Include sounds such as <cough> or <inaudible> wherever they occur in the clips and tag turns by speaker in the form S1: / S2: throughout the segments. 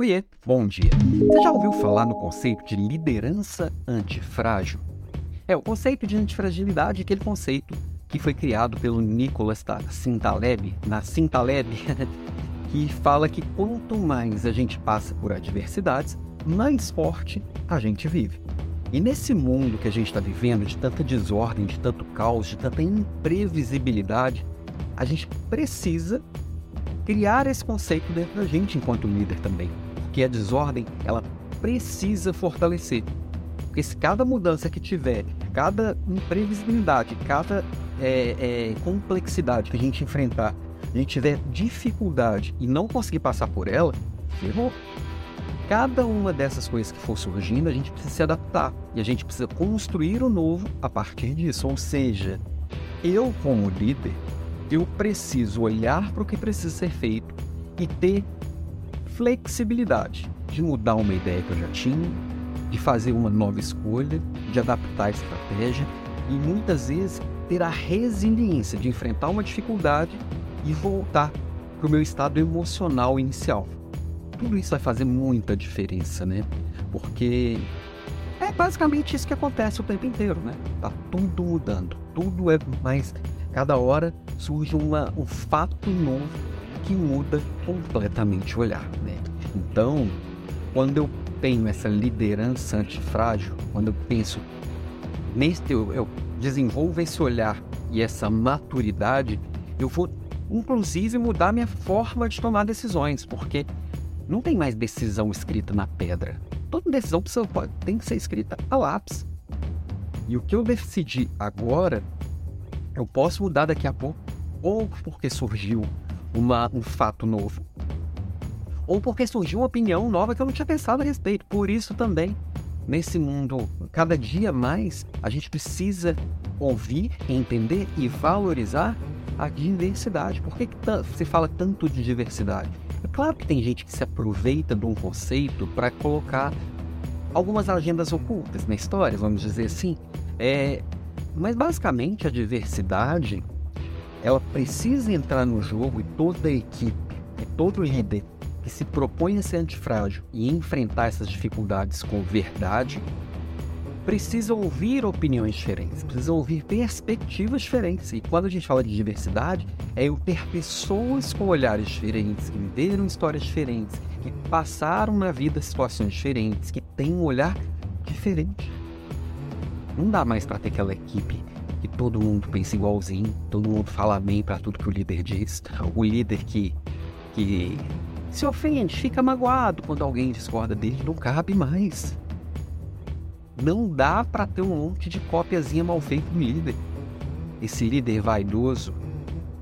S1: Oiê, bom dia. Você já ouviu falar no conceito de liderança antifrágil? É, o conceito de antifragilidade é aquele conceito que foi criado pelo Nicholas Sintaleb, na Sintaleb, <laughs> que fala que quanto mais a gente passa por adversidades, mais forte a gente vive. E nesse mundo que a gente está vivendo, de tanta desordem, de tanto caos, de tanta imprevisibilidade, a gente precisa criar esse conceito dentro da gente enquanto líder também. Porque a desordem, ela precisa fortalecer. Porque se cada mudança que tiver, cada imprevisibilidade, cada é, é, complexidade que a gente enfrentar, a gente tiver dificuldade e não conseguir passar por ela, ferrou cada uma dessas coisas que for surgindo, a gente precisa se adaptar e a gente precisa construir o novo a partir disso. Ou seja, eu, como líder, eu preciso olhar para o que precisa ser feito e ter flexibilidade de mudar uma ideia que eu já tinha, de fazer uma nova escolha, de adaptar a estratégia e muitas vezes ter a resiliência de enfrentar uma dificuldade e voltar para o meu estado emocional inicial tudo isso vai fazer muita diferença, né? Porque é basicamente isso que acontece o tempo inteiro, né? Tá tudo mudando, tudo é mais. Cada hora surge uma, um fato novo que muda completamente o olhar, né? Então, quando eu tenho essa liderança antifrágil, quando eu penso nesse, eu, eu desenvolvo esse olhar e essa maturidade, eu vou inclusive mudar minha forma de tomar decisões, porque não tem mais decisão escrita na pedra. Toda decisão precisa, tem que ser escrita a lápis. E o que eu decidi agora, eu posso mudar daqui a pouco, ou porque surgiu uma, um fato novo, ou porque surgiu uma opinião nova que eu não tinha pensado a respeito. Por isso também, nesse mundo, cada dia mais, a gente precisa ouvir, entender e valorizar a diversidade. Por que, que se fala tanto de diversidade? É claro que tem gente que se aproveita de um conceito para colocar algumas agendas ocultas na história, vamos dizer assim. É, mas basicamente a diversidade ela precisa entrar no jogo e toda a equipe, todo líder que se propõe a ser antifrágil e enfrentar essas dificuldades com verdade, precisa ouvir opiniões diferentes, precisa ouvir perspectivas diferentes. E quando a gente fala de diversidade, é eu ter pessoas com olhares diferentes, que viveram histórias diferentes, que passaram na vida situações diferentes, que têm um olhar diferente. Não dá mais para ter aquela equipe que todo mundo pensa igualzinho, todo mundo fala amém para tudo que o líder diz, o líder que, que se ofende, fica magoado quando alguém discorda dele, não cabe mais. Não dá para ter um monte de cópiazinha mal feita do líder. Esse líder vaidoso.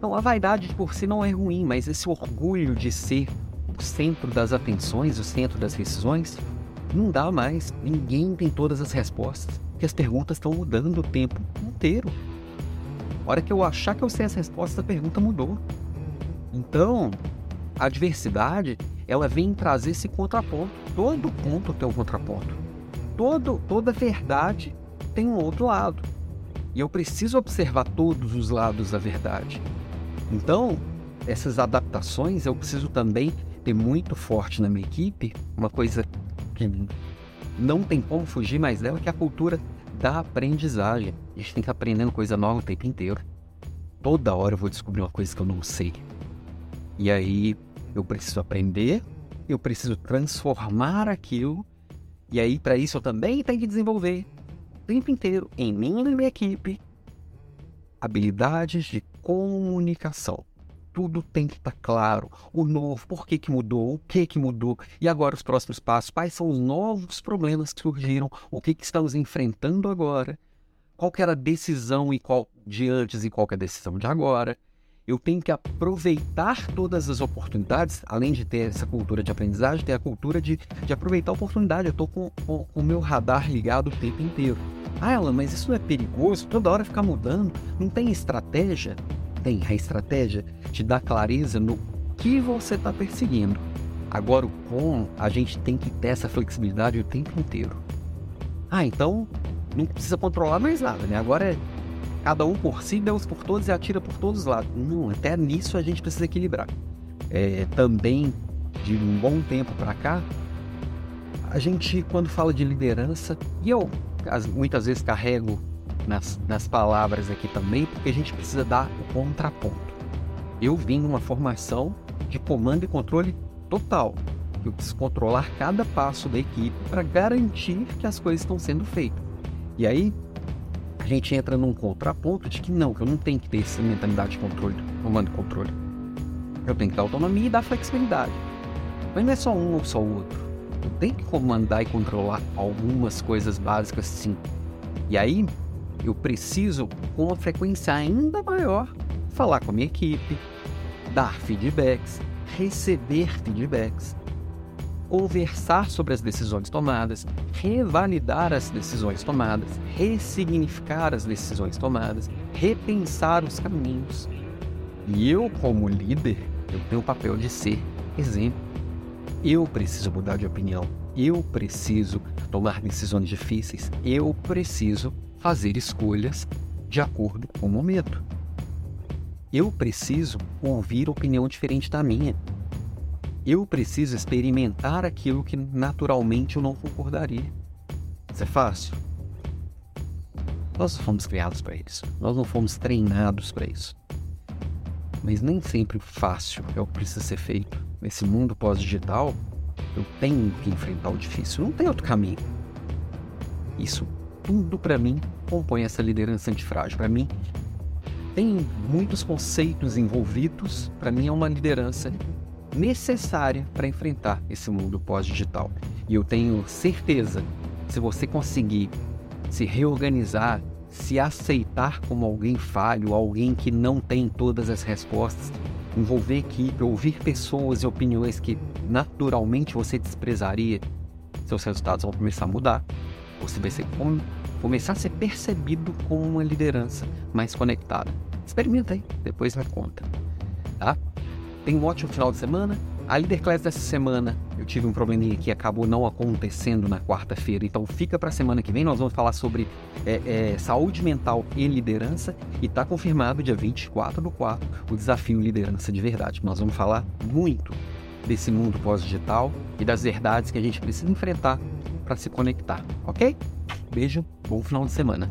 S1: Não, a vaidade por si não é ruim, mas esse orgulho de ser o centro das atenções, o centro das decisões, não dá mais. Ninguém tem todas as respostas. Porque as perguntas estão mudando o tempo inteiro. A hora que eu achar que eu sei as respostas, a pergunta mudou. Então, a diversidade, ela vem trazer esse contraponto. Todo ponto tem um contraponto todo, toda verdade tem um outro lado. E eu preciso observar todos os lados da verdade. Então, essas adaptações eu preciso também ter muito forte na minha equipe, uma coisa que não tem como fugir mais dela, que é a cultura da aprendizagem. A gente tem que ir aprendendo coisa nova o tempo inteiro. Toda hora eu vou descobrir uma coisa que eu não sei. E aí eu preciso aprender, eu preciso transformar aquilo e aí, para isso, eu também tenho que desenvolver o tempo inteiro, em mim e na minha equipe, habilidades de comunicação. Tudo tem que estar tá claro. O novo, por que, que mudou, o que, que mudou, e agora os próximos passos, quais são os novos problemas que surgiram, o que, que estamos enfrentando agora, qual que era a decisão e qual de antes e qual que é a decisão de agora eu tenho que aproveitar todas as oportunidades, além de ter essa cultura de aprendizagem, ter a cultura de, de aproveitar a oportunidade. Eu estou com, com, com, o meu radar ligado o tempo inteiro. Ah, Alan, mas isso não é perigoso? Toda hora ficar mudando? Não tem estratégia? Tem. A estratégia te dá clareza no que você está perseguindo. Agora, o com, a gente tem que ter essa flexibilidade o tempo inteiro. Ah, então não precisa controlar mais nada, né? Agora é cada um por si, Deus por todos e atira por todos os lados. Não, até nisso a gente precisa equilibrar. É, também de um bom tempo para cá, a gente, quando fala de liderança, e eu muitas vezes carrego nas, nas palavras aqui também, porque a gente precisa dar o contraponto. Eu vim numa formação de comando e controle total. Eu preciso controlar cada passo da equipe para garantir que as coisas estão sendo feitas. E aí, a gente entra num contraponto de que não, que eu não tenho que ter essa mentalidade de controle, comando e controle. Eu tenho que dar autonomia e dar flexibilidade. Mas não é só um ou só o outro. Eu tenho que comandar e controlar algumas coisas básicas sim. E aí, eu preciso, com uma frequência ainda maior, falar com a minha equipe, dar feedbacks, receber feedbacks, conversar sobre as decisões tomadas, revalidar as decisões tomadas, ressignificar as decisões tomadas, repensar os caminhos. E eu, como líder, eu tenho o papel de ser exemplo. Eu preciso mudar de opinião. Eu preciso tomar decisões difíceis. Eu preciso fazer escolhas de acordo com o momento. Eu preciso ouvir opinião diferente da minha. Eu preciso experimentar aquilo que naturalmente eu não concordaria. Isso é fácil? Nós não fomos criados para isso. Nós não fomos treinados para isso. Mas nem sempre fácil é o que precisa ser feito. Nesse mundo pós-digital, eu tenho que enfrentar o difícil. Não tem outro caminho. Isso tudo para mim compõe essa liderança antifrágil. Para mim, tem muitos conceitos envolvidos. Para mim, é uma liderança necessária para enfrentar esse mundo pós-digital. E eu tenho certeza, se você conseguir se reorganizar, se aceitar como alguém falho, alguém que não tem todas as respostas, envolver equipe, ouvir pessoas e opiniões que naturalmente você desprezaria, seus resultados vão começar a mudar. Você vai ser, começar a ser percebido como uma liderança mais conectada. Experimenta aí, depois me conta. Tá? Tenha um ótimo final de semana. A Leader Class dessa semana eu tive um probleminha que acabou não acontecendo na quarta-feira, então fica para a semana que vem. Nós vamos falar sobre é, é, saúde mental e liderança e está confirmado dia 24 do 4 o desafio liderança de verdade. Nós vamos falar muito desse mundo pós-digital e das verdades que a gente precisa enfrentar para se conectar, ok? Beijo, bom final de semana.